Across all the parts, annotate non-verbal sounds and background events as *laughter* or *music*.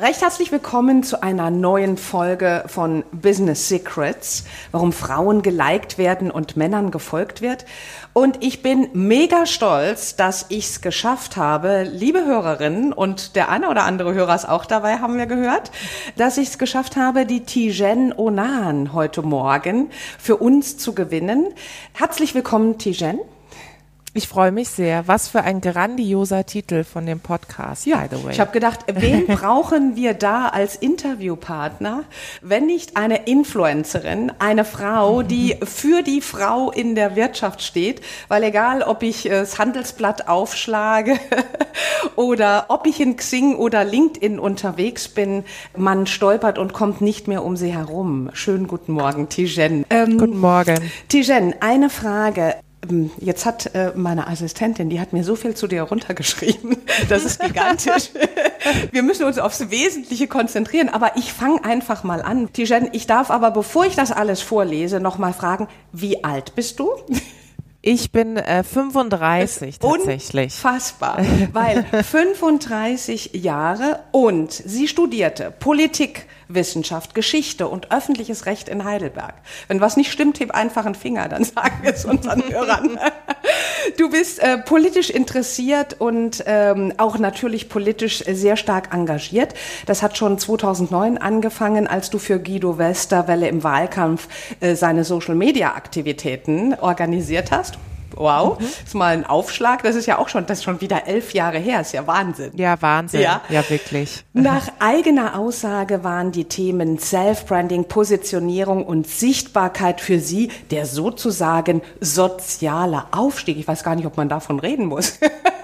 Recht herzlich willkommen zu einer neuen Folge von Business Secrets, warum Frauen geliked werden und Männern gefolgt wird. Und ich bin mega stolz, dass ich es geschafft habe, liebe Hörerinnen, und der eine oder andere Hörer ist auch dabei, haben wir gehört, dass ich es geschafft habe, die Tijen Onan heute Morgen für uns zu gewinnen. Herzlich willkommen, Tijen. Ich freue mich sehr. Was für ein grandioser Titel von dem Podcast, ja, by the way. Ich habe gedacht, wen *laughs* brauchen wir da als Interviewpartner, wenn nicht eine Influencerin, eine Frau, die für die Frau in der Wirtschaft steht? Weil egal, ob ich das Handelsblatt aufschlage *laughs* oder ob ich in Xing oder LinkedIn unterwegs bin, man stolpert und kommt nicht mehr um sie herum. Schönen guten Morgen, Tijen. Ähm, guten Morgen. Tijen, eine Frage. Ähm, jetzt hat äh, meine Assistentin, die hat mir so viel zu dir runtergeschrieben. *laughs* Das ist gigantisch. *laughs* Wir müssen uns aufs Wesentliche konzentrieren, aber ich fange einfach mal an. Tijen, ich darf aber, bevor ich das alles vorlese, noch mal fragen, wie alt bist du? *laughs* Ich bin äh, 35 tatsächlich. Unfassbar, weil 35 Jahre und sie studierte Politik, Wissenschaft, Geschichte und öffentliches Recht in Heidelberg. Wenn was nicht stimmt, heb einfach einen Finger, dann sagen wir es unseren *laughs* Hörern. Du bist äh, politisch interessiert und ähm, auch natürlich politisch sehr stark engagiert. Das hat schon 2009 angefangen, als du für Guido Westerwelle im Wahlkampf äh, seine Social-Media-Aktivitäten organisiert hast. Wow, mhm. ist mal ein Aufschlag. Das ist ja auch schon, das ist schon wieder elf Jahre her. Ist ja Wahnsinn. Ja, Wahnsinn. Ja, ja wirklich. Nach eigener Aussage waren die Themen Self-Branding, Positionierung und Sichtbarkeit für Sie der sozusagen soziale Aufstieg. Ich weiß gar nicht, ob man davon reden muss. *laughs*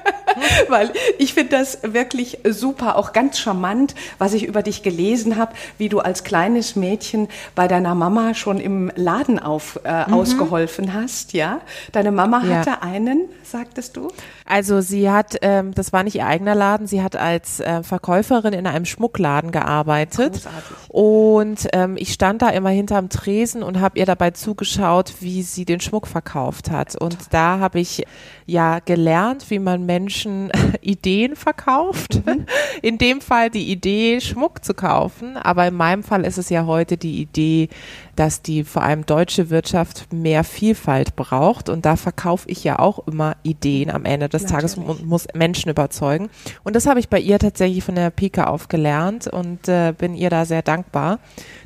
*laughs* weil ich finde das wirklich super, auch ganz charmant, was ich über dich gelesen habe, wie du als kleines Mädchen bei deiner Mama schon im Laden auf, äh, mhm. ausgeholfen hast, ja? Deine Mama hatte ja. einen, sagtest du? Also sie hat, ähm, das war nicht ihr eigener Laden, sie hat als äh, Verkäuferin in einem Schmuckladen gearbeitet Großartig. und ähm, ich stand da immer hinterm Tresen und habe ihr dabei zugeschaut, wie sie den Schmuck verkauft hat und da habe ich ja gelernt, wie man Menschen *laughs* Ideen verkauft. Mhm. *laughs* In dem Fall die Idee, Schmuck zu kaufen. Aber in meinem Fall ist es ja heute die Idee, dass die vor allem deutsche Wirtschaft mehr Vielfalt braucht. Und da verkaufe ich ja auch immer Ideen am Ende des Natürlich. Tages und muss Menschen überzeugen. Und das habe ich bei ihr tatsächlich von der Pike auf gelernt und äh, bin ihr da sehr dankbar,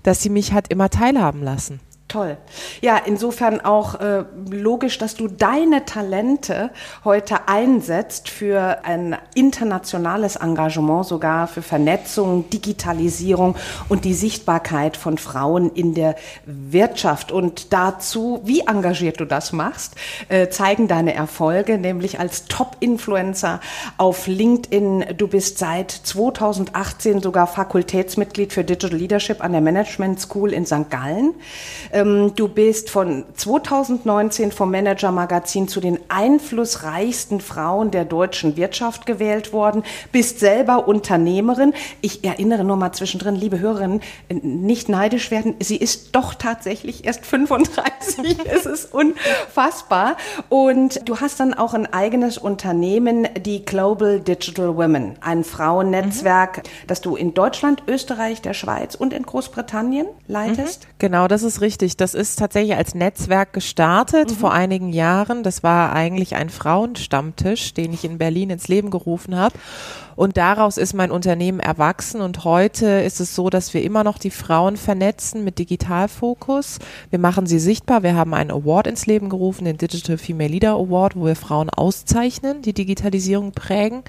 dass sie mich hat immer teilhaben lassen. Toll. Ja, insofern auch äh, logisch, dass du deine Talente heute einsetzt für ein internationales Engagement, sogar für Vernetzung, Digitalisierung und die Sichtbarkeit von Frauen in der Wirtschaft. Und dazu, wie engagiert du das machst, äh, zeigen deine Erfolge, nämlich als Top-Influencer auf LinkedIn. Du bist seit 2018 sogar Fakultätsmitglied für Digital Leadership an der Management School in St. Gallen. Ähm, du bist von 2019 vom Manager Magazin zu den einflussreichsten Frauen der deutschen Wirtschaft gewählt worden, bist selber Unternehmerin. Ich erinnere nur mal zwischendrin, liebe Hörerinnen, nicht neidisch werden. Sie ist doch tatsächlich erst 35. *laughs* es ist unfassbar. Und du hast dann auch ein eigenes Unternehmen, die Global Digital Women, ein Frauennetzwerk, mhm. das du in Deutschland, Österreich, der Schweiz und in Großbritannien leitest. Mhm. Genau, das ist richtig. Das ist tatsächlich als Netzwerk gestartet mhm. vor einigen Jahren. Das war eigentlich ein Frauenstammtisch, den ich in Berlin ins Leben gerufen habe. Und daraus ist mein Unternehmen erwachsen und heute ist es so, dass wir immer noch die Frauen vernetzen mit Digitalfokus. Wir machen sie sichtbar. Wir haben einen Award ins Leben gerufen, den Digital Female Leader Award, wo wir Frauen auszeichnen, die Digitalisierung prägen.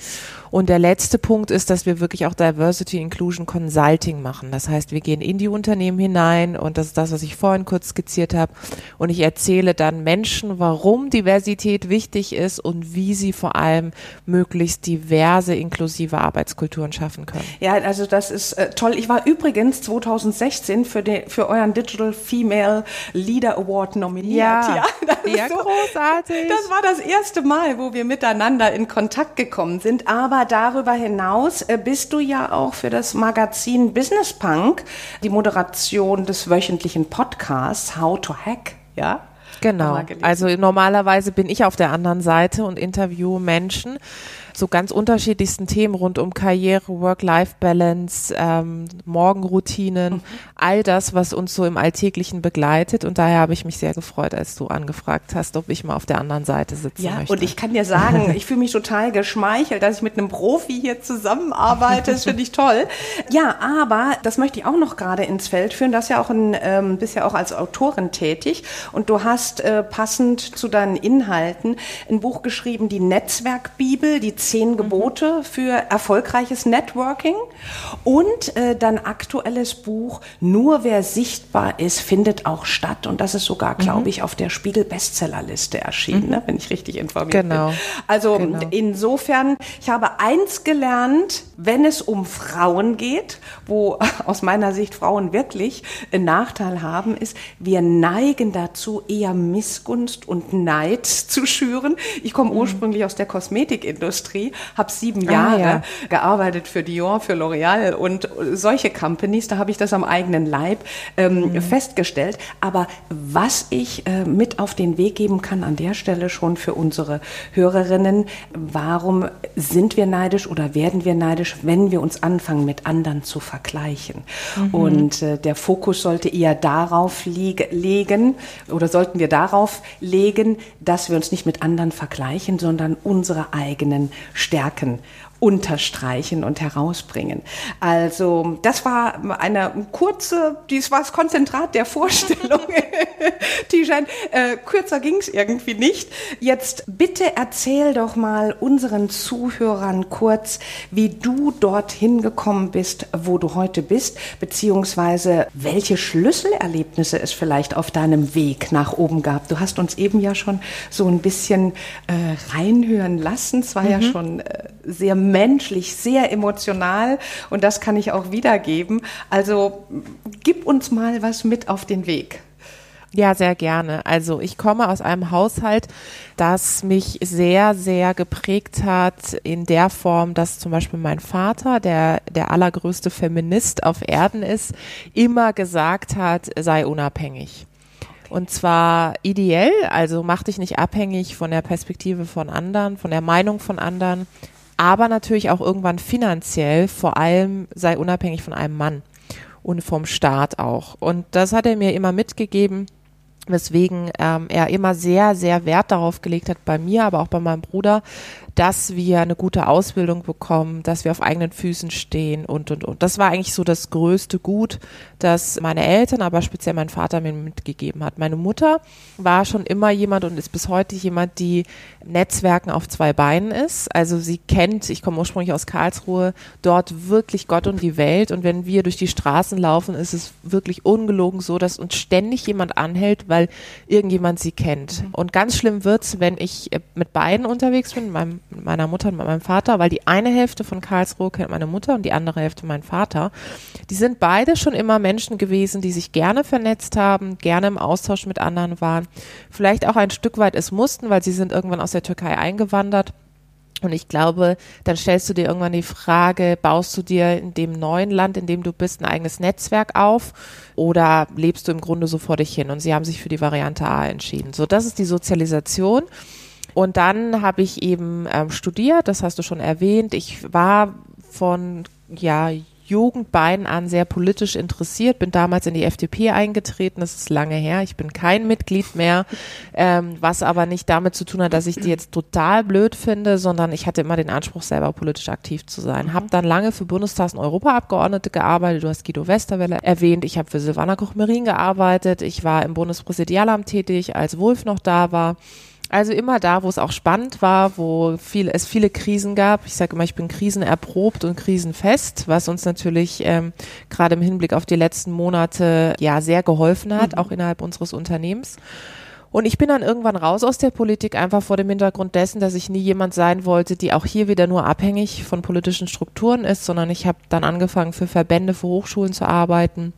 Und der letzte Punkt ist, dass wir wirklich auch Diversity Inclusion Consulting machen. Das heißt, wir gehen in die Unternehmen hinein und das ist das, was ich vorhin kurz skizziert habe. Und ich erzähle dann Menschen, warum Diversität wichtig ist und wie sie vor allem möglichst diverse, inklusive inklusive Arbeitskulturen schaffen können. Ja, also das ist äh, toll. Ich war übrigens 2016 für, den, für euren Digital Female Leader Award nominiert. Ja, *laughs* ja das ja so, großartig. Das war das erste Mal, wo wir miteinander in Kontakt gekommen sind. Aber darüber hinaus äh, bist du ja auch für das Magazin Business Punk die Moderation des wöchentlichen Podcasts How to Hack, ja? Genau. Also normalerweise bin ich auf der anderen Seite und interviewe Menschen zu ganz unterschiedlichsten Themen rund um Karriere, Work-Life-Balance, ähm, Morgenroutinen, mhm. all das, was uns so im Alltäglichen begleitet. Und daher habe ich mich sehr gefreut, als du angefragt hast, ob ich mal auf der anderen Seite sitzen ja, möchte. Und ich kann dir sagen, *laughs* ich fühle mich total geschmeichelt, dass ich mit einem Profi hier zusammenarbeite. Das finde ich toll. Ja, aber das möchte ich auch noch gerade ins Feld führen. Das ja auch ein, ähm, bist ja auch als Autorin tätig und du hast äh, passend zu deinen Inhalten ein Buch geschrieben, die Netzwerkbibel, die zehn Gebote für erfolgreiches Networking und äh, dann aktuelles Buch Nur wer sichtbar ist, findet auch statt. Und das ist sogar, glaube mhm. ich, auf der Spiegel Bestsellerliste erschienen, mhm. ne, wenn ich richtig informiert genau. bin. Also genau. insofern, ich habe eins gelernt, wenn es um Frauen geht, wo *laughs* aus meiner Sicht Frauen wirklich einen Nachteil haben, ist, wir neigen dazu, eher Missgunst und Neid *laughs* zu schüren. Ich komme mhm. ursprünglich aus der Kosmetikindustrie Industrie, habe sieben ah, Jahre ja. gearbeitet für Dior, für L'Oreal und solche Companies, da habe ich das am eigenen Leib ähm, mhm. festgestellt. Aber was ich äh, mit auf den Weg geben kann an der Stelle schon für unsere Hörerinnen, warum sind wir neidisch oder werden wir neidisch, wenn wir uns anfangen, mit anderen zu vergleichen? Mhm. Und äh, der Fokus sollte eher darauf legen oder sollten wir darauf legen, dass wir uns nicht mit anderen vergleichen, sondern unsere eigenen Stärken unterstreichen und herausbringen. Also das war eine kurze, dies war das Konzentrat der Vorstellung. *laughs* *laughs* Tijan, äh, kürzer ging es irgendwie nicht. Jetzt bitte erzähl doch mal unseren Zuhörern kurz, wie du dorthin gekommen bist, wo du heute bist, beziehungsweise welche Schlüsselerlebnisse es vielleicht auf deinem Weg nach oben gab. Du hast uns eben ja schon so ein bisschen äh, reinhören lassen. Es war mhm. ja schon äh, sehr menschlich, sehr emotional und das kann ich auch wiedergeben. Also gib uns mal was mit auf den Weg. Ja, sehr gerne. Also ich komme aus einem Haushalt, das mich sehr, sehr geprägt hat in der Form, dass zum Beispiel mein Vater, der der allergrößte Feminist auf Erden ist, immer gesagt hat, sei unabhängig. Und zwar ideell, also mach dich nicht abhängig von der Perspektive von anderen, von der Meinung von anderen, aber natürlich auch irgendwann finanziell, vor allem sei unabhängig von einem Mann und vom Staat auch. Und das hat er mir immer mitgegeben, weswegen ähm, er immer sehr, sehr Wert darauf gelegt hat, bei mir, aber auch bei meinem Bruder, dass wir eine gute Ausbildung bekommen, dass wir auf eigenen Füßen stehen und, und, und. Das war eigentlich so das größte Gut, das meine Eltern, aber speziell mein Vater mir mitgegeben hat. Meine Mutter war schon immer jemand und ist bis heute jemand, die Netzwerken auf zwei Beinen ist. Also sie kennt, ich komme ursprünglich aus Karlsruhe, dort wirklich Gott und die Welt. Und wenn wir durch die Straßen laufen, ist es wirklich ungelogen so, dass uns ständig jemand anhält, weil irgendjemand sie kennt. Mhm. Und ganz schlimm wird's, wenn ich mit beiden unterwegs bin, meinem mit meiner Mutter und mit meinem Vater, weil die eine Hälfte von Karlsruhe kennt meine Mutter und die andere Hälfte mein Vater. Die sind beide schon immer Menschen gewesen, die sich gerne vernetzt haben, gerne im Austausch mit anderen waren, vielleicht auch ein Stück weit es mussten, weil sie sind irgendwann aus der Türkei eingewandert. Und ich glaube, dann stellst du dir irgendwann die Frage, baust du dir in dem neuen Land, in dem du bist, ein eigenes Netzwerk auf oder lebst du im Grunde so vor dich hin? Und sie haben sich für die Variante A entschieden. So, das ist die Sozialisation. Und dann habe ich eben ähm, studiert, das hast du schon erwähnt. Ich war von ja Jugendbeinen an sehr politisch interessiert, bin damals in die FDP eingetreten, das ist lange her, ich bin kein Mitglied mehr, *laughs* ähm, was aber nicht damit zu tun hat, dass ich die jetzt total blöd finde, sondern ich hatte immer den Anspruch, selber politisch aktiv zu sein. Mhm. Habe dann lange für Bundestags- und Europaabgeordnete gearbeitet, du hast Guido Westerwelle erwähnt, ich habe für Silvana Koch-Merin gearbeitet, ich war im Bundespräsidialamt tätig, als Wolf noch da war also immer da, wo es auch spannend war, wo viel, es viele Krisen gab. Ich sage immer, ich bin krisenerprobt und krisenfest, was uns natürlich ähm, gerade im Hinblick auf die letzten Monate ja sehr geholfen hat, mhm. auch innerhalb unseres Unternehmens. Und ich bin dann irgendwann raus aus der Politik, einfach vor dem Hintergrund dessen, dass ich nie jemand sein wollte, die auch hier wieder nur abhängig von politischen Strukturen ist, sondern ich habe dann angefangen, für Verbände, für Hochschulen zu arbeiten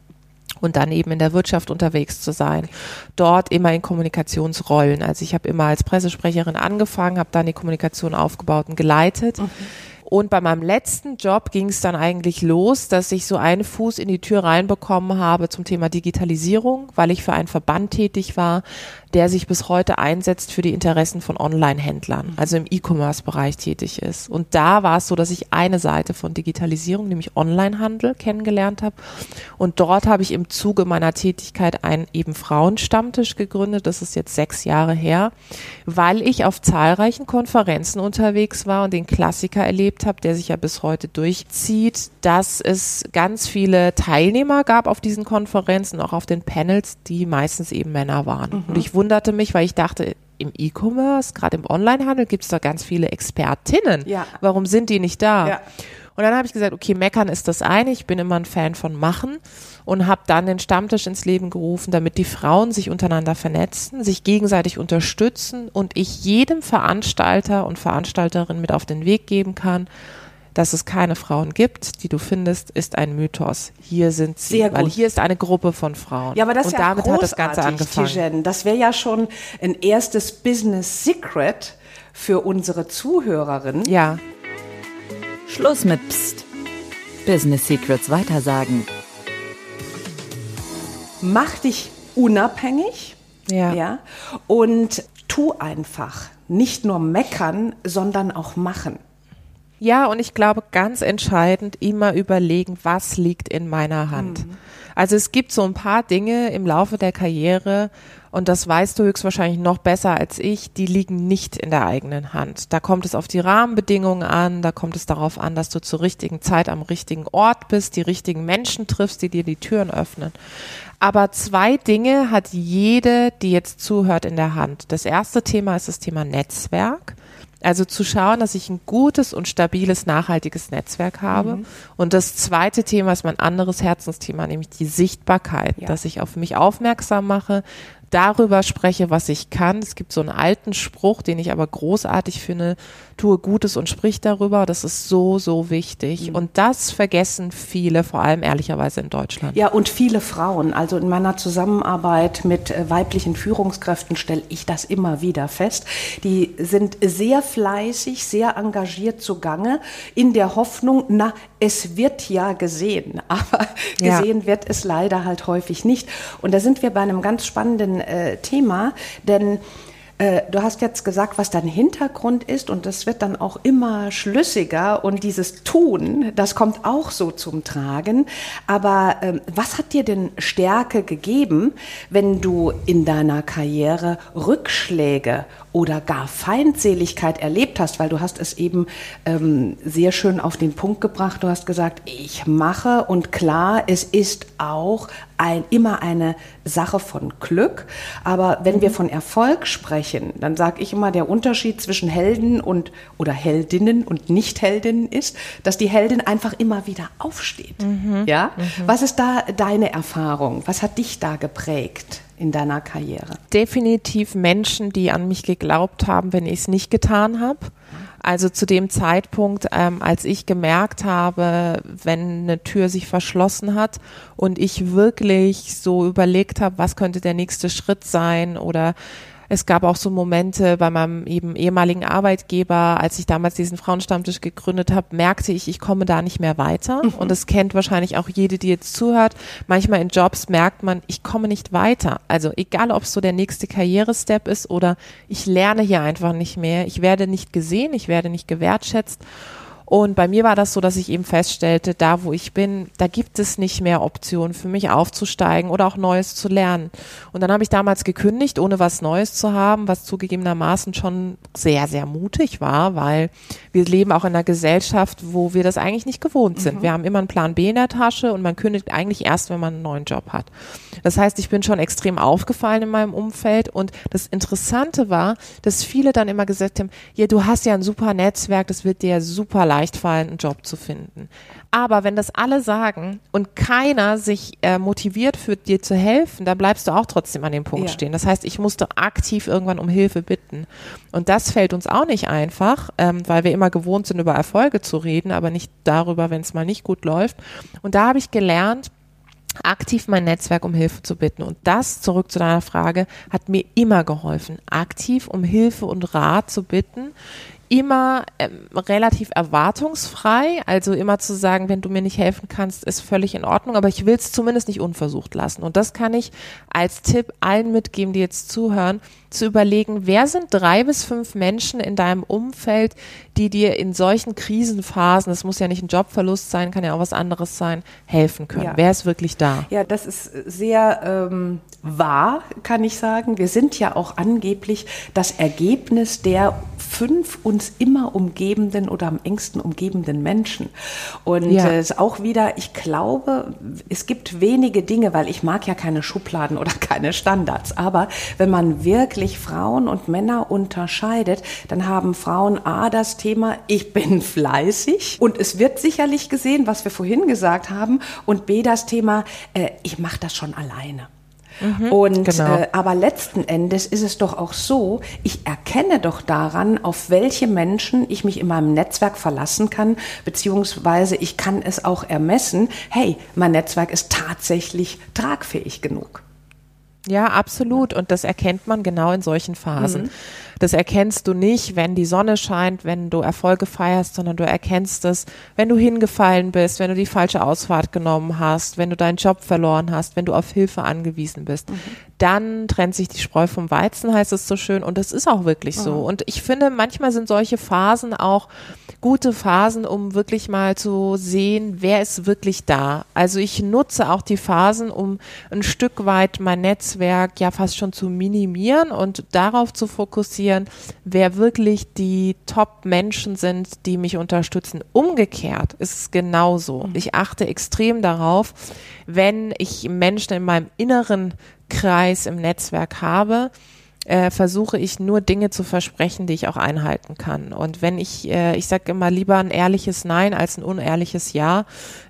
und dann eben in der Wirtschaft unterwegs zu sein. Dort immer in Kommunikationsrollen. Also ich habe immer als Pressesprecherin angefangen, habe dann die Kommunikation aufgebaut und geleitet. Mhm. Und bei meinem letzten Job ging es dann eigentlich los, dass ich so einen Fuß in die Tür reinbekommen habe zum Thema Digitalisierung, weil ich für einen Verband tätig war, der sich bis heute einsetzt für die Interessen von Online-Händlern, also im E-Commerce-Bereich tätig ist. Und da war es so, dass ich eine Seite von Digitalisierung, nämlich Online-Handel, kennengelernt habe. Und dort habe ich im Zuge meiner Tätigkeit einen eben Frauenstammtisch gegründet. Das ist jetzt sechs Jahre her, weil ich auf zahlreichen Konferenzen unterwegs war und den Klassiker erlebt habe, der sich ja bis heute durchzieht, dass es ganz viele Teilnehmer gab auf diesen Konferenzen, auch auf den Panels, die meistens eben Männer waren. Mhm. Und ich wunderte mich, weil ich dachte, im E-Commerce, gerade im Onlinehandel, gibt es da ganz viele Expertinnen. Ja. Warum sind die nicht da? Ja. Und dann habe ich gesagt, okay, meckern ist das eine. Ich bin immer ein Fan von machen und habe dann den Stammtisch ins Leben gerufen, damit die Frauen sich untereinander vernetzen, sich gegenseitig unterstützen und ich jedem Veranstalter und Veranstalterin mit auf den Weg geben kann, dass es keine Frauen gibt, die du findest, ist ein Mythos. Hier sind sie, Sehr gut. weil hier ist eine Gruppe von Frauen. Ja, aber das ist ja damit hat das Ganze angefangen. Tijen. Das wäre ja schon ein erstes Business Secret für unsere Zuhörerinnen. Ja. Schluss mit Psst. Business Secrets weitersagen. Mach dich unabhängig. Ja. ja. Und tu einfach. Nicht nur meckern, sondern auch machen. Ja, und ich glaube, ganz entscheidend immer überlegen, was liegt in meiner Hand. Mhm. Also es gibt so ein paar Dinge im Laufe der Karriere, und das weißt du höchstwahrscheinlich noch besser als ich, die liegen nicht in der eigenen Hand. Da kommt es auf die Rahmenbedingungen an, da kommt es darauf an, dass du zur richtigen Zeit am richtigen Ort bist, die richtigen Menschen triffst, die dir die Türen öffnen. Aber zwei Dinge hat jede, die jetzt zuhört, in der Hand. Das erste Thema ist das Thema Netzwerk. Also zu schauen, dass ich ein gutes und stabiles, nachhaltiges Netzwerk habe. Mhm. Und das zweite Thema ist mein anderes Herzensthema, nämlich die Sichtbarkeit, ja. dass ich auf mich aufmerksam mache, darüber spreche, was ich kann. Es gibt so einen alten Spruch, den ich aber großartig finde, tue Gutes und sprich darüber. Das ist so, so wichtig. Mhm. Und das vergessen viele, vor allem ehrlicherweise in Deutschland. Ja, und viele Frauen. Also in meiner Zusammenarbeit mit äh, weiblichen Führungskräften stelle ich das immer wieder fest. Die sind sehr fleißig, sehr engagiert zugange, in der Hoffnung, na, es wird ja gesehen. *laughs* Aber ja. gesehen wird es leider halt häufig nicht. Und da sind wir bei einem ganz spannenden äh, Thema, denn äh, Du hast jetzt gesagt, was dein Hintergrund ist und das wird dann auch immer schlüssiger und dieses Tun, das kommt auch so zum Tragen. Aber ähm, was hat dir denn Stärke gegeben, wenn du in deiner Karriere Rückschläge oder gar Feindseligkeit erlebt hast, weil du hast es eben ähm, sehr schön auf den Punkt gebracht. Du hast gesagt, ich mache und klar, es ist auch ein, immer eine Sache von Glück. Aber wenn mhm. wir von Erfolg sprechen, dann sage ich immer, der Unterschied zwischen Helden und oder Heldinnen und Nicht-Heldinnen ist, dass die Heldin einfach immer wieder aufsteht. Mhm. Ja? Mhm. Was ist da deine Erfahrung? Was hat dich da geprägt? in deiner Karriere? Definitiv Menschen, die an mich geglaubt haben, wenn ich es nicht getan habe. Also zu dem Zeitpunkt, ähm, als ich gemerkt habe, wenn eine Tür sich verschlossen hat und ich wirklich so überlegt habe, was könnte der nächste Schritt sein oder es gab auch so Momente bei meinem eben ehemaligen Arbeitgeber, als ich damals diesen Frauenstammtisch gegründet habe, merkte ich, ich komme da nicht mehr weiter. Mhm. Und das kennt wahrscheinlich auch jede, die jetzt zuhört. Manchmal in Jobs merkt man, ich komme nicht weiter. Also egal, ob es so der nächste Karrierestep ist oder ich lerne hier einfach nicht mehr. Ich werde nicht gesehen, ich werde nicht gewertschätzt. Und bei mir war das so, dass ich eben feststellte, da wo ich bin, da gibt es nicht mehr Optionen für mich aufzusteigen oder auch Neues zu lernen. Und dann habe ich damals gekündigt, ohne was Neues zu haben, was zugegebenermaßen schon sehr, sehr mutig war, weil wir leben auch in einer Gesellschaft, wo wir das eigentlich nicht gewohnt sind. Mhm. Wir haben immer einen Plan B in der Tasche und man kündigt eigentlich erst, wenn man einen neuen Job hat. Das heißt, ich bin schon extrem aufgefallen in meinem Umfeld und das Interessante war, dass viele dann immer gesagt haben, ja, du hast ja ein super Netzwerk, das wird dir super leid leicht fallen, einen Job zu finden. Aber wenn das alle sagen und keiner sich äh, motiviert fühlt, dir zu helfen, dann bleibst du auch trotzdem an dem Punkt ja. stehen. Das heißt, ich musste aktiv irgendwann um Hilfe bitten. Und das fällt uns auch nicht einfach, ähm, weil wir immer gewohnt sind, über Erfolge zu reden, aber nicht darüber, wenn es mal nicht gut läuft. Und da habe ich gelernt, aktiv mein Netzwerk um Hilfe zu bitten. Und das, zurück zu deiner Frage, hat mir immer geholfen, aktiv um Hilfe und Rat zu bitten immer ähm, relativ erwartungsfrei, also immer zu sagen, wenn du mir nicht helfen kannst, ist völlig in Ordnung, aber ich will es zumindest nicht unversucht lassen. Und das kann ich als Tipp allen mitgeben, die jetzt zuhören, zu überlegen, wer sind drei bis fünf Menschen in deinem Umfeld, die dir in solchen Krisenphasen, das muss ja nicht ein Jobverlust sein, kann ja auch was anderes sein, helfen können. Ja. Wer ist wirklich da? Ja, das ist sehr ähm, wahr, kann ich sagen. Wir sind ja auch angeblich das Ergebnis der fünf uns immer umgebenden oder am engsten umgebenden Menschen. Und ja. äh, auch wieder, ich glaube, es gibt wenige Dinge, weil ich mag ja keine Schubladen *laughs* oder keine Standards, aber wenn man wirklich Frauen und Männer unterscheidet, dann haben Frauen A das Thema, ich bin *laughs* fleißig und es wird sicherlich gesehen, was wir vorhin gesagt haben, und B das Thema, äh, ich mache das schon alleine. Mhm, und genau. äh, aber letzten Endes ist es doch auch so, ich erkenne doch daran, auf welche Menschen ich mich in meinem Netzwerk verlassen kann, beziehungsweise ich kann es auch ermessen, hey, mein Netzwerk ist tatsächlich tragfähig genug. Ja, absolut. Und das erkennt man genau in solchen Phasen. Mhm. Das erkennst du nicht, wenn die Sonne scheint, wenn du Erfolge feierst, sondern du erkennst es, wenn du hingefallen bist, wenn du die falsche Ausfahrt genommen hast, wenn du deinen Job verloren hast, wenn du auf Hilfe angewiesen bist. Mhm. Dann trennt sich die Spreu vom Weizen, heißt es so schön. Und das ist auch wirklich mhm. so. Und ich finde, manchmal sind solche Phasen auch gute Phasen, um wirklich mal zu sehen, wer ist wirklich da. Also ich nutze auch die Phasen, um ein Stück weit mein Netzwerk ja fast schon zu minimieren und darauf zu fokussieren, wer wirklich die Top-Menschen sind, die mich unterstützen. Umgekehrt ist es genauso. Mhm. Ich achte extrem darauf, wenn ich Menschen in meinem inneren Kreis im Netzwerk habe, äh, versuche ich nur Dinge zu versprechen, die ich auch einhalten kann. Und wenn ich, äh, ich sage immer lieber ein ehrliches Nein als ein unehrliches Ja.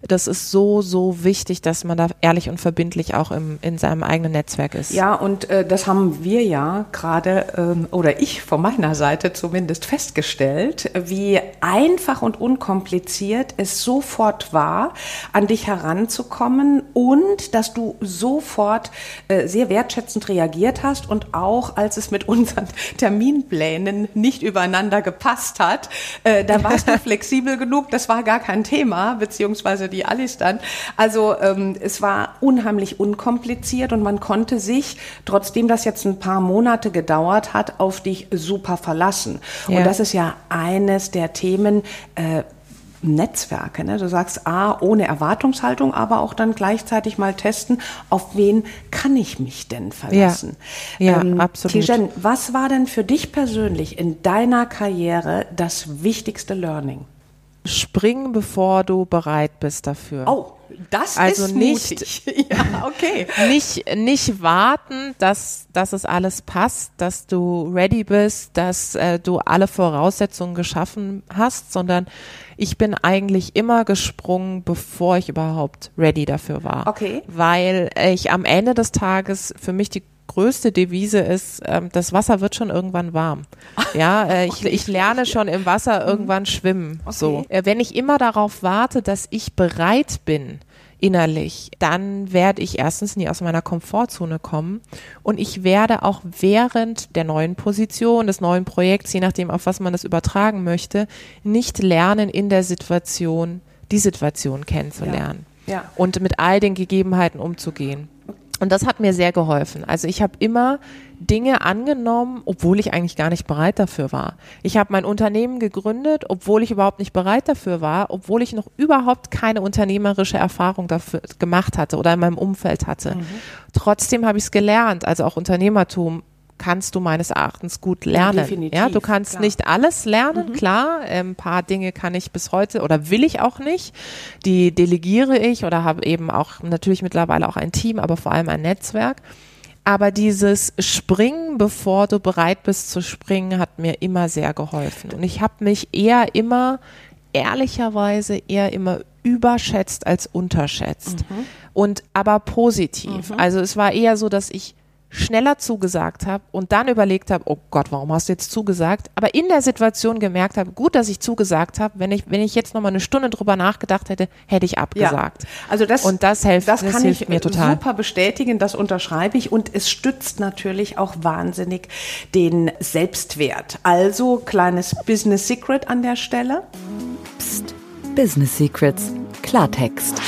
Das ist so, so wichtig, dass man da ehrlich und verbindlich auch im, in seinem eigenen Netzwerk ist. Ja, und äh, das haben wir ja gerade, ähm, oder ich von meiner Seite zumindest festgestellt, wie einfach und unkompliziert es sofort war, an dich heranzukommen und dass du sofort äh, sehr wertschätzend reagiert hast und auch als es mit unseren Terminplänen nicht übereinander gepasst hat. Äh, da warst *laughs* du flexibel genug, das war gar kein Thema, beziehungsweise die Alice dann. Also ähm, es war unheimlich unkompliziert und man konnte sich, trotzdem das jetzt ein paar Monate gedauert hat, auf dich super verlassen. Ja. Und das ist ja eines der Themen, äh, Netzwerke. Ne? Du sagst, A, ohne Erwartungshaltung, aber auch dann gleichzeitig mal testen, auf wen kann ich mich denn verlassen? Ja, ja ähm, absolut. Tijen, was war denn für dich persönlich in deiner Karriere das wichtigste Learning? Springen, bevor du bereit bist dafür. Oh, das also ist nicht, mutig. *laughs* ja, okay. Nicht, nicht warten, dass, dass es alles passt, dass du ready bist, dass äh, du alle Voraussetzungen geschaffen hast, sondern ich bin eigentlich immer gesprungen, bevor ich überhaupt ready dafür war. Okay. Weil ich am Ende des Tages für mich die größte Devise ist, ähm, das Wasser wird schon irgendwann warm. *laughs* Ja, äh, ich, ich lerne schon im Wasser irgendwann schwimmen. Okay. So, äh, wenn ich immer darauf warte, dass ich bereit bin, innerlich, dann werde ich erstens nie aus meiner Komfortzone kommen und ich werde auch während der neuen Position, des neuen Projekts, je nachdem, auf was man das übertragen möchte, nicht lernen, in der Situation die Situation kennenzulernen ja. Ja. und mit all den Gegebenheiten umzugehen. Und das hat mir sehr geholfen. Also ich habe immer Dinge angenommen, obwohl ich eigentlich gar nicht bereit dafür war. Ich habe mein Unternehmen gegründet, obwohl ich überhaupt nicht bereit dafür war, obwohl ich noch überhaupt keine unternehmerische Erfahrung dafür gemacht hatte oder in meinem Umfeld hatte. Mhm. Trotzdem habe ich es gelernt, also auch Unternehmertum kannst du meines Erachtens gut lernen. Ja, definitiv, ja du kannst klar. nicht alles lernen, mhm. klar. Ein ähm, paar Dinge kann ich bis heute oder will ich auch nicht. Die delegiere ich oder habe eben auch natürlich mittlerweile auch ein Team, aber vor allem ein Netzwerk. Aber dieses Springen, bevor du bereit bist zu springen, hat mir immer sehr geholfen. Und ich habe mich eher immer ehrlicherweise eher immer überschätzt als unterschätzt. Mhm. Und aber positiv. Mhm. Also es war eher so, dass ich schneller zugesagt habe und dann überlegt habe, oh Gott, warum hast du jetzt zugesagt? Aber in der Situation gemerkt habe, gut, dass ich zugesagt habe. Wenn ich, wenn ich jetzt noch mal eine Stunde drüber nachgedacht hätte, hätte ich abgesagt. Ja. Also das, und das hilft, das, das kann hilft ich mir total. super bestätigen, das unterschreibe ich und es stützt natürlich auch wahnsinnig den Selbstwert. Also kleines Business Secret an der Stelle. Psst. Business Secrets. Klartext.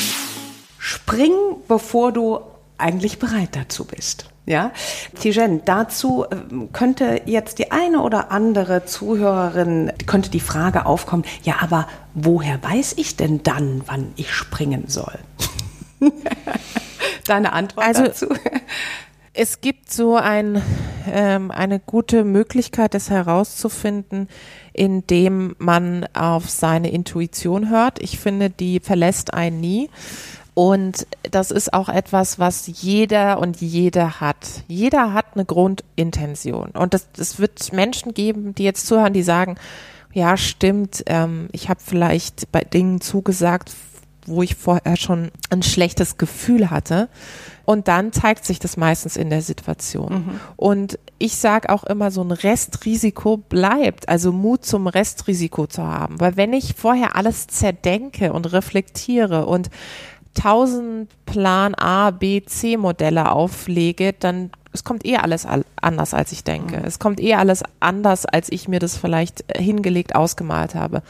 Spring, bevor du eigentlich bereit dazu bist. Ja, Tijen, dazu ähm, könnte jetzt die eine oder andere Zuhörerin, könnte die Frage aufkommen, ja, aber woher weiß ich denn dann, wann ich springen soll? *laughs* Deine Antwort also, dazu? Es gibt so ein, ähm, eine gute Möglichkeit, das herauszufinden, indem man auf seine Intuition hört. Ich finde, die verlässt einen nie. Und das ist auch etwas, was jeder und jede hat. Jeder hat eine Grundintention. Und es wird Menschen geben, die jetzt zuhören, die sagen, ja, stimmt, ähm, ich habe vielleicht bei Dingen zugesagt, wo ich vorher schon ein schlechtes Gefühl hatte. Und dann zeigt sich das meistens in der Situation. Mhm. Und ich sage auch immer, so ein Restrisiko bleibt, also Mut zum Restrisiko zu haben. Weil wenn ich vorher alles zerdenke und reflektiere und tausend Plan A, B, C Modelle auflege, dann es kommt eh alles anders, als ich denke. Mhm. Es kommt eh alles anders, als ich mir das vielleicht äh, hingelegt, ausgemalt habe.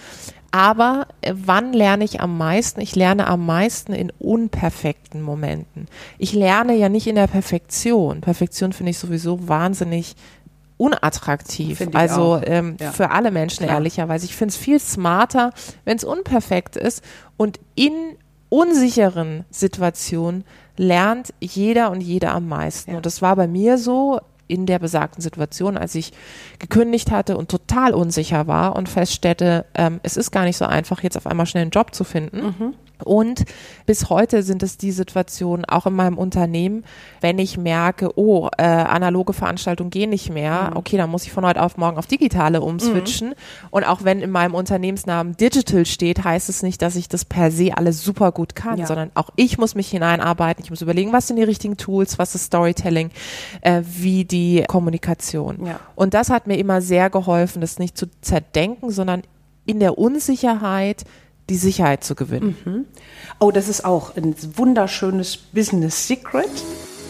Aber äh, wann lerne ich am meisten? Ich lerne am meisten in unperfekten Momenten. Ich lerne ja nicht in der Perfektion. Perfektion finde ich sowieso wahnsinnig unattraktiv. Also ähm, ja. für alle Menschen Klar. ehrlicherweise. Ich finde es viel smarter, wenn es unperfekt ist und in unsicheren Situationen lernt jeder und jede am meisten. Ja. Und das war bei mir so in der besagten Situation, als ich gekündigt hatte und total unsicher war und feststellte, ähm, es ist gar nicht so einfach, jetzt auf einmal schnell einen Job zu finden. Mhm. Und bis heute sind es die Situationen auch in meinem Unternehmen, wenn ich merke, oh, äh, analoge Veranstaltungen gehen nicht mehr, mhm. okay, dann muss ich von heute auf morgen auf digitale umswitchen. Mhm. Und auch wenn in meinem Unternehmensnamen Digital steht, heißt es nicht, dass ich das per se alles super gut kann, ja. sondern auch ich muss mich hineinarbeiten. Ich muss überlegen, was sind die richtigen Tools, was ist Storytelling, äh, wie die Kommunikation. Ja. Und das hat mir immer sehr geholfen, das nicht zu zerdenken, sondern in der Unsicherheit die Sicherheit zu gewinnen. Mhm. Oh, das ist auch ein wunderschönes Business Secret.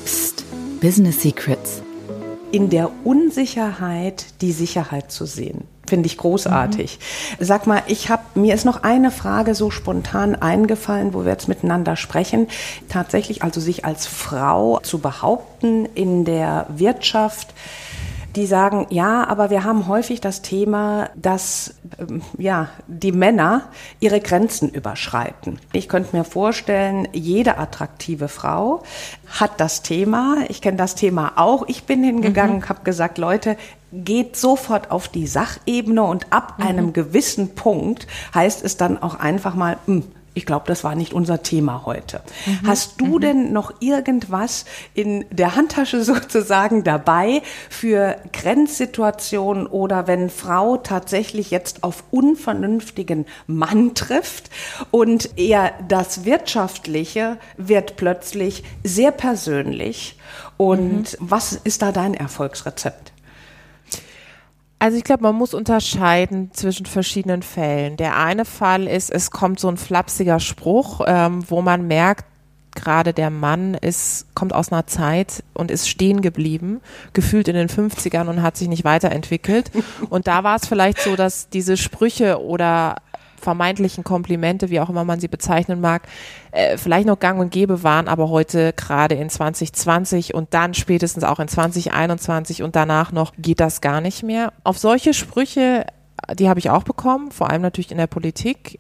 Psst, Business Secrets. In der Unsicherheit die Sicherheit zu sehen. Finde ich großartig. Mhm. Sag mal, ich habe mir ist noch eine Frage so spontan eingefallen, wo wir jetzt miteinander sprechen. Tatsächlich also sich als Frau zu behaupten in der Wirtschaft die sagen, ja, aber wir haben häufig das Thema, dass ähm, ja, die Männer ihre Grenzen überschreiten. Ich könnte mir vorstellen, jede attraktive Frau hat das Thema. Ich kenne das Thema auch. Ich bin hingegangen, mhm. habe gesagt, Leute, geht sofort auf die Sachebene und ab mhm. einem gewissen Punkt heißt es dann auch einfach mal, mh, hm, ich glaube, das war nicht unser Thema heute. Mhm. Hast du mhm. denn noch irgendwas in der Handtasche *laughs* sozusagen dabei für Grenzsituationen oder wenn Frau tatsächlich jetzt auf unvernünftigen Mann trifft und eher das Wirtschaftliche wird plötzlich sehr persönlich? Und mhm. was ist da dein Erfolgsrezept? Also ich glaube, man muss unterscheiden zwischen verschiedenen Fällen. Der eine Fall ist, es kommt so ein flapsiger Spruch, ähm, wo man merkt, gerade der Mann ist, kommt aus einer Zeit und ist stehen geblieben, gefühlt in den 50ern und hat sich nicht weiterentwickelt. Und da war es vielleicht so, dass diese Sprüche oder vermeintlichen Komplimente, wie auch immer man sie bezeichnen mag, äh, vielleicht noch gang und gäbe waren, aber heute gerade in 2020 und dann spätestens auch in 2021 und danach noch geht das gar nicht mehr. Auf solche Sprüche, die habe ich auch bekommen, vor allem natürlich in der Politik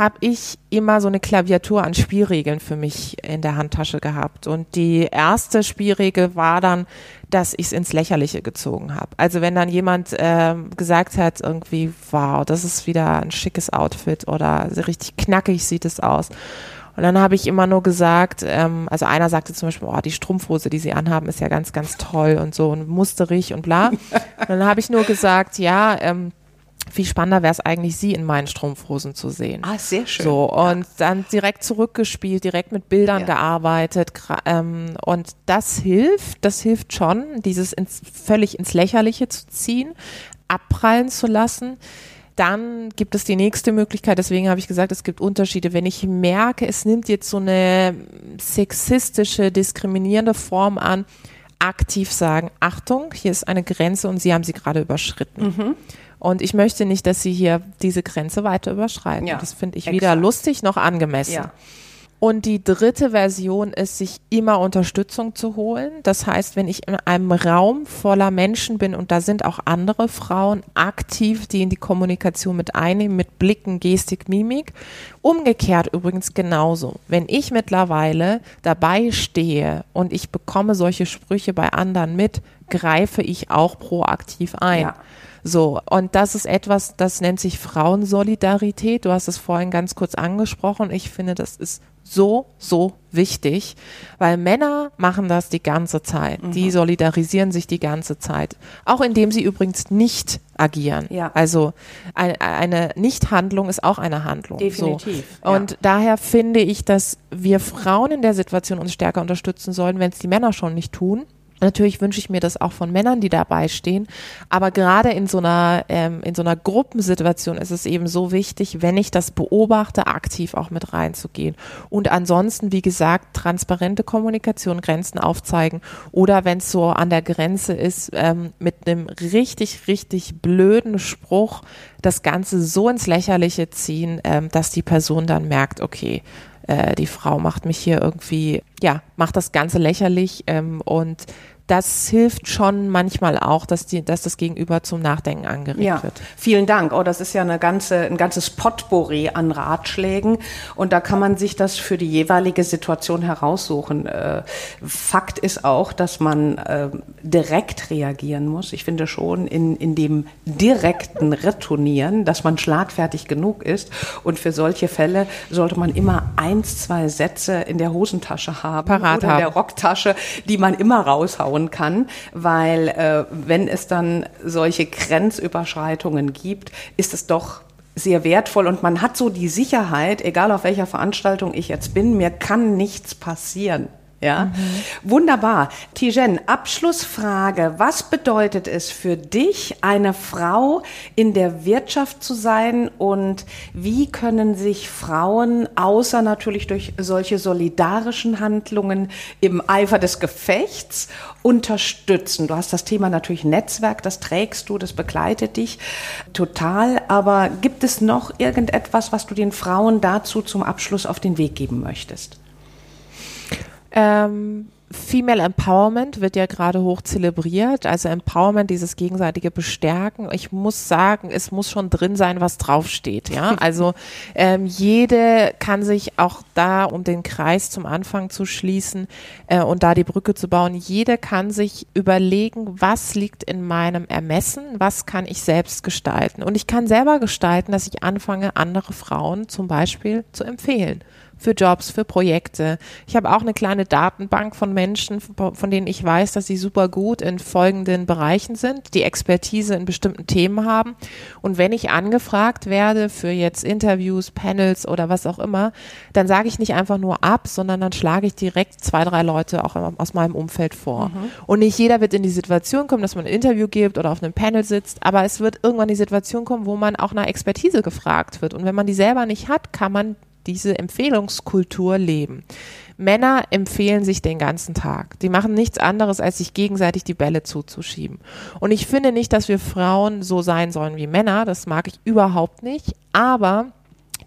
habe ich immer so eine Klaviatur an Spielregeln für mich in der Handtasche gehabt. Und die erste Spielregel war dann, dass ich es ins Lächerliche gezogen habe. Also wenn dann jemand äh, gesagt hat, irgendwie, wow, das ist wieder ein schickes Outfit oder richtig knackig sieht es aus. Und dann habe ich immer nur gesagt, ähm, also einer sagte zum Beispiel, oh, die Strumpfhose, die sie anhaben, ist ja ganz, ganz toll und so und musterig und bla. Und *laughs* dann habe ich nur gesagt, ja, ähm, viel spannender wäre es eigentlich, sie in meinen Strumpfhosen zu sehen. Ah, sehr schön. So, und ja. dann direkt zurückgespielt, direkt mit Bildern ja. gearbeitet. Ähm, und das hilft, das hilft schon, dieses ins, völlig ins Lächerliche zu ziehen, abprallen zu lassen. Dann gibt es die nächste Möglichkeit, deswegen habe ich gesagt, es gibt Unterschiede. Wenn ich merke, es nimmt jetzt so eine sexistische, diskriminierende Form an, aktiv sagen, Achtung, hier ist eine Grenze und Sie haben sie gerade überschritten. Mhm. Und ich möchte nicht, dass Sie hier diese Grenze weiter überschreiten. Ja, das finde ich exakt. weder lustig noch angemessen. Ja. Und die dritte Version ist, sich immer Unterstützung zu holen. Das heißt, wenn ich in einem Raum voller Menschen bin und da sind auch andere Frauen aktiv, die in die Kommunikation mit einnehmen, mit Blicken, Gestik, Mimik. Umgekehrt übrigens genauso. Wenn ich mittlerweile dabei stehe und ich bekomme solche Sprüche bei anderen mit, greife ich auch proaktiv ein. Ja. So, und das ist etwas, das nennt sich Frauensolidarität. Du hast es vorhin ganz kurz angesprochen. Ich finde, das ist so, so wichtig, weil Männer machen das die ganze Zeit. Mhm. Die solidarisieren sich die ganze Zeit. Auch indem sie übrigens nicht agieren. Ja. Also eine, eine Nichthandlung ist auch eine Handlung. Definitiv. So. Und ja. daher finde ich, dass wir Frauen in der Situation uns stärker unterstützen sollen, wenn es die Männer schon nicht tun. Natürlich wünsche ich mir das auch von Männern, die dabei stehen. Aber gerade in so einer, ähm, in so einer Gruppensituation ist es eben so wichtig, wenn ich das beobachte, aktiv auch mit reinzugehen. Und ansonsten, wie gesagt, transparente Kommunikation, Grenzen aufzeigen oder wenn es so an der Grenze ist, ähm, mit einem richtig, richtig blöden Spruch das Ganze so ins Lächerliche ziehen, ähm, dass die Person dann merkt, okay, äh, die Frau macht mich hier irgendwie, ja, macht das Ganze lächerlich ähm, und das hilft schon manchmal auch, dass, die, dass das Gegenüber zum Nachdenken angeregt ja, wird. Vielen Dank. Oh, das ist ja eine ganze, ein ganzes Potpourri an Ratschlägen und da kann man sich das für die jeweilige Situation heraussuchen. Äh, Fakt ist auch, dass man äh, direkt reagieren muss. Ich finde schon in, in dem direkten Retournieren, dass man schlagfertig genug ist und für solche Fälle sollte man immer eins, zwei Sätze in der Hosentasche haben Parat oder in der Rocktasche, die man immer raushauen bauen kann, weil äh, wenn es dann solche Grenzüberschreitungen gibt, ist es doch sehr wertvoll und man hat so die Sicherheit, egal auf welcher Veranstaltung ich jetzt bin, mir kann nichts passieren. Ja, mhm. wunderbar. Tijen, Abschlussfrage. Was bedeutet es für dich, eine Frau in der Wirtschaft zu sein und wie können sich Frauen, außer natürlich durch solche solidarischen Handlungen im Eifer des Gefechts, unterstützen? Du hast das Thema natürlich Netzwerk, das trägst du, das begleitet dich total. Aber gibt es noch irgendetwas, was du den Frauen dazu zum Abschluss auf den Weg geben möchtest? Ähm, Female Empowerment wird ja gerade hoch zelebriert, also Empowerment, dieses gegenseitige Bestärken. Ich muss sagen, es muss schon drin sein, was draufsteht. Ja, *laughs* also ähm, jede kann sich auch da, um den Kreis zum Anfang zu schließen äh, und da die Brücke zu bauen, jede kann sich überlegen, was liegt in meinem Ermessen, was kann ich selbst gestalten. Und ich kann selber gestalten, dass ich anfange, andere Frauen zum Beispiel zu empfehlen für Jobs, für Projekte. Ich habe auch eine kleine Datenbank von Menschen, von denen ich weiß, dass sie super gut in folgenden Bereichen sind, die Expertise in bestimmten Themen haben. Und wenn ich angefragt werde für jetzt Interviews, Panels oder was auch immer, dann sage ich nicht einfach nur ab, sondern dann schlage ich direkt zwei, drei Leute auch aus meinem Umfeld vor. Mhm. Und nicht jeder wird in die Situation kommen, dass man ein Interview gibt oder auf einem Panel sitzt, aber es wird irgendwann die Situation kommen, wo man auch nach Expertise gefragt wird. Und wenn man die selber nicht hat, kann man diese Empfehlungskultur leben. Männer empfehlen sich den ganzen Tag. Die machen nichts anderes, als sich gegenseitig die Bälle zuzuschieben. Und ich finde nicht, dass wir Frauen so sein sollen wie Männer. Das mag ich überhaupt nicht. Aber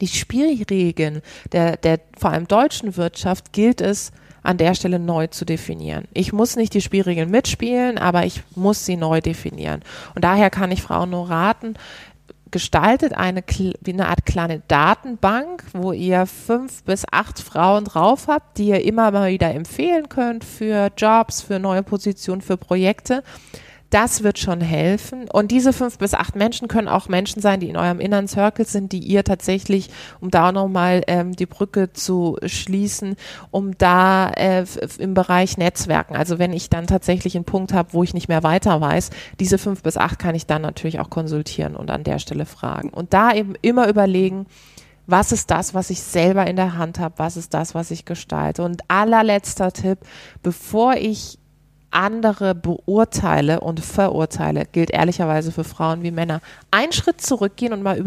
die Spielregeln der, der vor allem deutschen Wirtschaft gilt es, an der Stelle neu zu definieren. Ich muss nicht die Spielregeln mitspielen, aber ich muss sie neu definieren. Und daher kann ich Frauen nur raten, gestaltet eine, wie eine Art kleine Datenbank, wo ihr fünf bis acht Frauen drauf habt, die ihr immer mal wieder empfehlen könnt für Jobs, für neue Positionen, für Projekte. Das wird schon helfen. Und diese fünf bis acht Menschen können auch Menschen sein, die in eurem inneren Circle sind, die ihr tatsächlich, um da nochmal ähm, die Brücke zu schließen, um da äh, im Bereich Netzwerken, also wenn ich dann tatsächlich einen Punkt habe, wo ich nicht mehr weiter weiß, diese fünf bis acht kann ich dann natürlich auch konsultieren und an der Stelle fragen. Und da eben immer überlegen, was ist das, was ich selber in der Hand habe, was ist das, was ich gestalte. Und allerletzter Tipp, bevor ich andere beurteile und verurteile, gilt ehrlicherweise für Frauen wie Männer. Einen Schritt zurückgehen und mal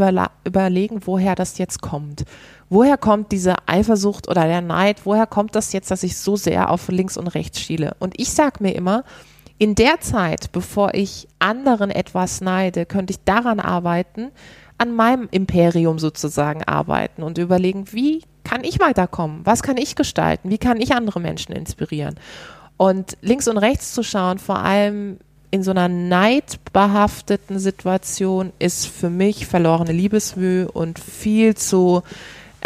überlegen, woher das jetzt kommt. Woher kommt diese Eifersucht oder der Neid? Woher kommt das jetzt, dass ich so sehr auf links und rechts schiele? Und ich sage mir immer, in der Zeit, bevor ich anderen etwas neide, könnte ich daran arbeiten, an meinem Imperium sozusagen arbeiten und überlegen, wie kann ich weiterkommen? Was kann ich gestalten? Wie kann ich andere Menschen inspirieren? Und links und rechts zu schauen, vor allem in so einer neidbehafteten Situation, ist für mich verlorene Liebesmühe und viel zu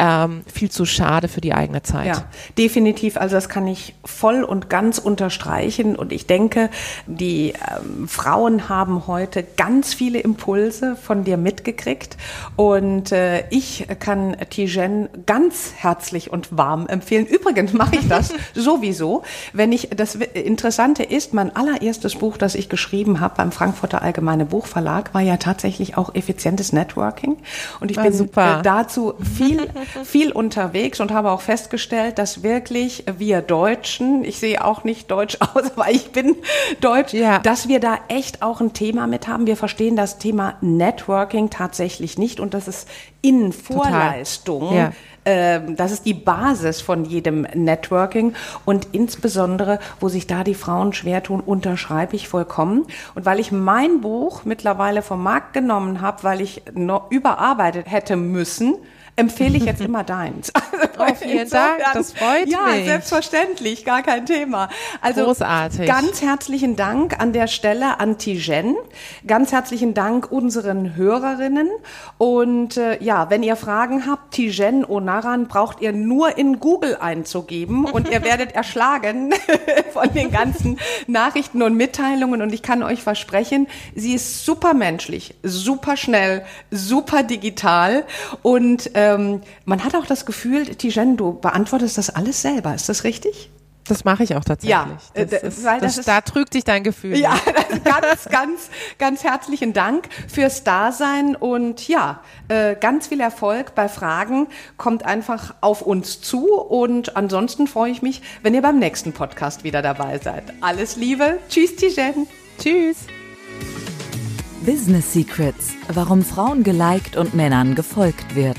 ähm, viel zu schade für die eigene Zeit. Ja, definitiv. Also das kann ich voll und ganz unterstreichen. Und ich denke, die ähm, Frauen haben heute ganz viele Impulse von dir mitgekriegt. Und äh, ich kann Tijen ganz herzlich und warm empfehlen. Übrigens mache ich das *laughs* sowieso, wenn ich, das Interessante ist, mein allererstes Buch, das ich geschrieben habe beim Frankfurter Allgemeine Buchverlag, war ja tatsächlich auch effizientes Networking. Und ich ah, bin super. Äh, dazu viel *laughs* viel unterwegs und habe auch festgestellt, dass wirklich wir Deutschen, ich sehe auch nicht deutsch *laughs* aus, aber ich bin deutsch, ja. dass wir da echt auch ein Thema mit haben. Wir verstehen das Thema Networking tatsächlich nicht und das ist in Vorleistung. Ja. Ähm, das ist die Basis von jedem Networking und insbesondere, wo sich da die Frauen schwer tun, unterschreibe ich vollkommen. Und weil ich mein Buch mittlerweile vom Markt genommen habe, weil ich noch überarbeitet hätte müssen, empfehle ich jetzt immer deins. *laughs* Also oh, vielen Dank, das freut ja, mich. Ja, selbstverständlich, gar kein Thema. Also Großartig. ganz herzlichen Dank an der Stelle an Tijen. Ganz herzlichen Dank unseren Hörerinnen. Und äh, ja, wenn ihr Fragen habt, Tijen Onaran braucht ihr nur in Google einzugeben und ihr *laughs* werdet erschlagen *laughs* von den ganzen Nachrichten und Mitteilungen. Und ich kann euch versprechen, sie ist super menschlich, super schnell, super digital und ähm, man hat auch das Gefühl, Tijen, du beantwortest das alles selber. Ist das richtig? Das mache ich auch tatsächlich. Ja, das, das, ist, weil das, das ist, da trügt sich dein Gefühl. Ja, *laughs* ganz, ganz, ganz herzlichen Dank fürs Dasein und ja, äh, ganz viel Erfolg bei Fragen. Kommt einfach auf uns zu und ansonsten freue ich mich, wenn ihr beim nächsten Podcast wieder dabei seid. Alles Liebe. Tschüss, Tijen. Tschüss. Business Secrets, warum Frauen geliked und Männern gefolgt wird.